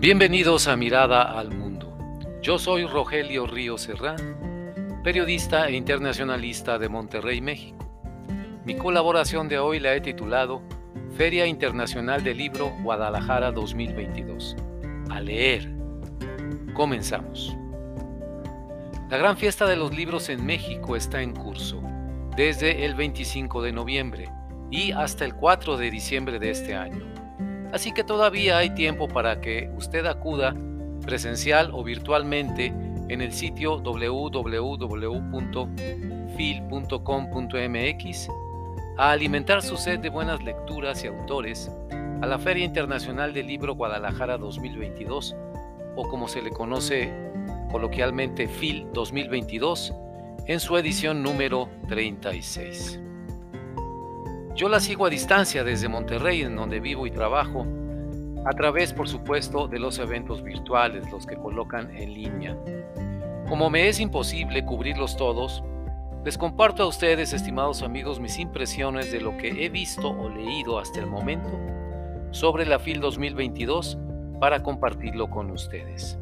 Bienvenidos a Mirada al Mundo. Yo soy Rogelio Ríos Serrán, periodista e internacionalista de Monterrey, México. Mi colaboración de hoy la he titulado Feria Internacional del Libro Guadalajara 2022. A leer. Comenzamos. La gran fiesta de los libros en México está en curso desde el 25 de noviembre y hasta el 4 de diciembre de este año. Así que todavía hay tiempo para que usted acuda presencial o virtualmente en el sitio www.fil.com.mx a alimentar su sed de buenas lecturas y autores a la Feria Internacional del Libro Guadalajara 2022 o como se le conoce coloquialmente FIL 2022 en su edición número 36. Yo la sigo a distancia desde Monterrey, en donde vivo y trabajo, a través, por supuesto, de los eventos virtuales, los que colocan en línea. Como me es imposible cubrirlos todos, les comparto a ustedes, estimados amigos, mis impresiones de lo que he visto o leído hasta el momento sobre la FIL 2022 para compartirlo con ustedes.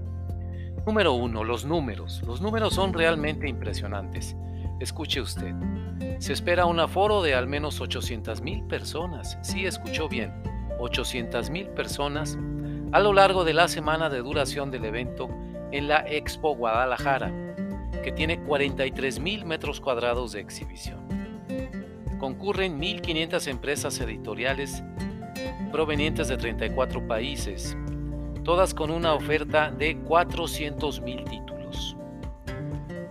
Número 1. Los números. Los números son realmente impresionantes. Escuche usted. Se espera un aforo de al menos 800 mil personas. Sí, escuchó bien. 800 mil personas a lo largo de la semana de duración del evento en la Expo Guadalajara, que tiene 43 mil metros cuadrados de exhibición. Concurren 1.500 empresas editoriales provenientes de 34 países, todas con una oferta de 400 mil títulos.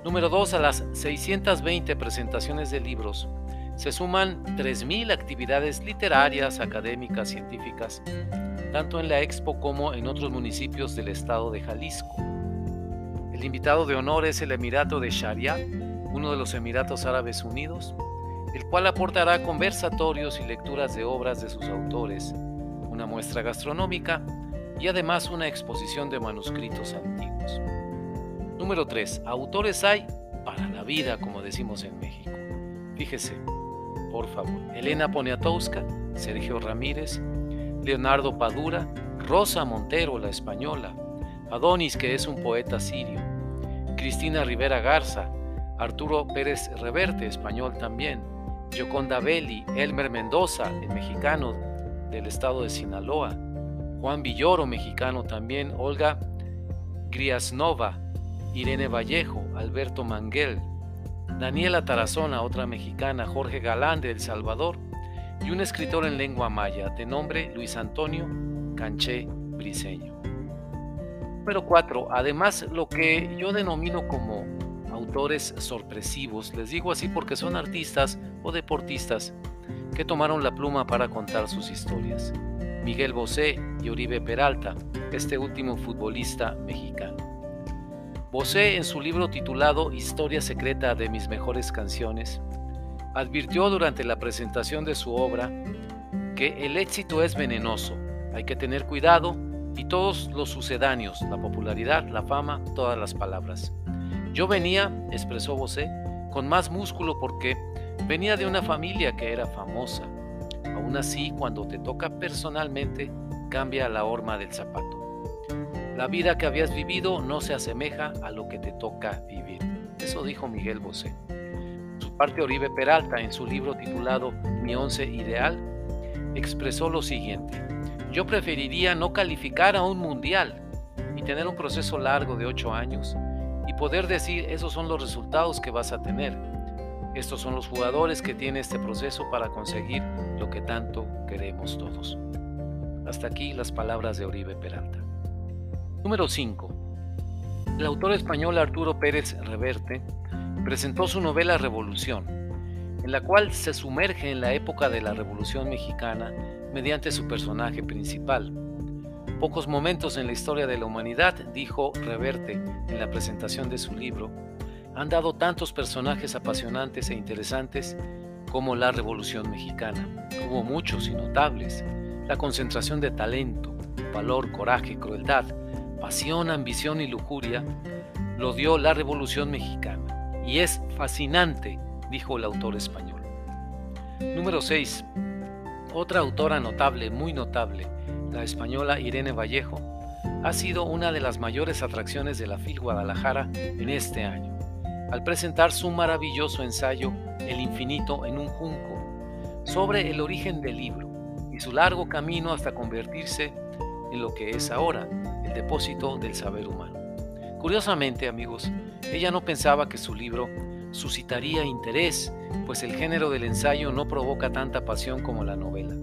Número 2. A las 620 presentaciones de libros se suman 3.000 actividades literarias, académicas, científicas, tanto en la Expo como en otros municipios del estado de Jalisco. El invitado de honor es el Emirato de Sharia, uno de los Emiratos Árabes Unidos, el cual aportará conversatorios y lecturas de obras de sus autores, una muestra gastronómica y además una exposición de manuscritos antiguos. Número 3. Autores hay para la vida, como decimos en México. Fíjese, por favor. Elena Poniatowska, Sergio Ramírez, Leonardo Padura, Rosa Montero, la española, Adonis, que es un poeta sirio, Cristina Rivera Garza, Arturo Pérez Reverte, español también, Gioconda Belli, Elmer Mendoza, el mexicano del estado de Sinaloa, Juan Villoro, mexicano también, Olga Griasnova, Irene Vallejo, Alberto Manguel, Daniela Tarazona, otra mexicana, Jorge Galán de El Salvador, y un escritor en lengua maya de nombre Luis Antonio Canché Briseño. Número 4. Además, lo que yo denomino como autores sorpresivos, les digo así porque son artistas o deportistas que tomaron la pluma para contar sus historias. Miguel Bosé y Oribe Peralta, este último futbolista mexicano. Bosé, en su libro titulado Historia secreta de mis mejores canciones, advirtió durante la presentación de su obra que el éxito es venenoso, hay que tener cuidado y todos los sucedáneos, la popularidad, la fama, todas las palabras. Yo venía, expresó Bosé, con más músculo porque venía de una familia que era famosa. Aún así, cuando te toca personalmente, cambia la horma del zapato. La vida que habías vivido no se asemeja a lo que te toca vivir. Eso dijo Miguel Bosé. Su parte Oribe Peralta, en su libro titulado Mi once ideal, expresó lo siguiente. Yo preferiría no calificar a un mundial y tener un proceso largo de ocho años y poder decir esos son los resultados que vas a tener. Estos son los jugadores que tienen este proceso para conseguir lo que tanto queremos todos. Hasta aquí las palabras de Oribe Peralta. Número 5. El autor español Arturo Pérez Reverte presentó su novela Revolución, en la cual se sumerge en la época de la Revolución Mexicana mediante su personaje principal. Pocos momentos en la historia de la humanidad, dijo Reverte en la presentación de su libro, han dado tantos personajes apasionantes e interesantes como la Revolución Mexicana. Hubo muchos y notables. La concentración de talento, valor, coraje, crueldad, pasión, ambición y lujuria, lo dio la Revolución Mexicana. Y es fascinante, dijo el autor español. Número 6. Otra autora notable, muy notable, la española Irene Vallejo, ha sido una de las mayores atracciones de la FIL Guadalajara en este año, al presentar su maravilloso ensayo El infinito en un junco, sobre el origen del libro y su largo camino hasta convertirse en lo que es ahora, depósito del saber humano. Curiosamente, amigos, ella no pensaba que su libro suscitaría interés, pues el género del ensayo no provoca tanta pasión como la novela.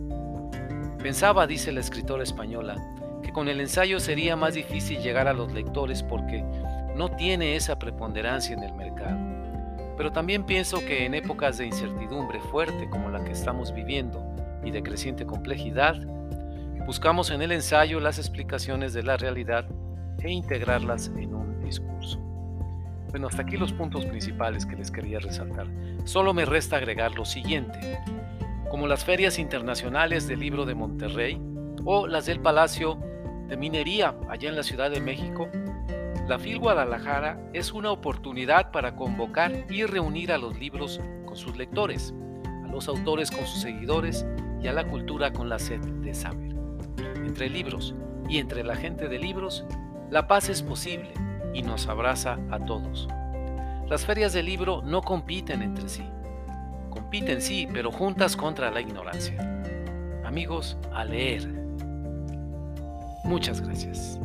Pensaba, dice la escritora española, que con el ensayo sería más difícil llegar a los lectores porque no tiene esa preponderancia en el mercado. Pero también pienso que en épocas de incertidumbre fuerte como la que estamos viviendo y de creciente complejidad, buscamos en el ensayo las explicaciones de la realidad e integrarlas en un discurso. Bueno, hasta aquí los puntos principales que les quería resaltar. Solo me resta agregar lo siguiente. Como las ferias internacionales del libro de Monterrey o las del Palacio de Minería allá en la Ciudad de México, la FIL Guadalajara es una oportunidad para convocar y reunir a los libros con sus lectores, a los autores con sus seguidores y a la cultura con la sed de saber. Entre libros y entre la gente de libros, la paz es posible y nos abraza a todos. Las ferias del libro no compiten entre sí. Compiten sí, pero juntas contra la ignorancia. Amigos, a leer. Muchas gracias.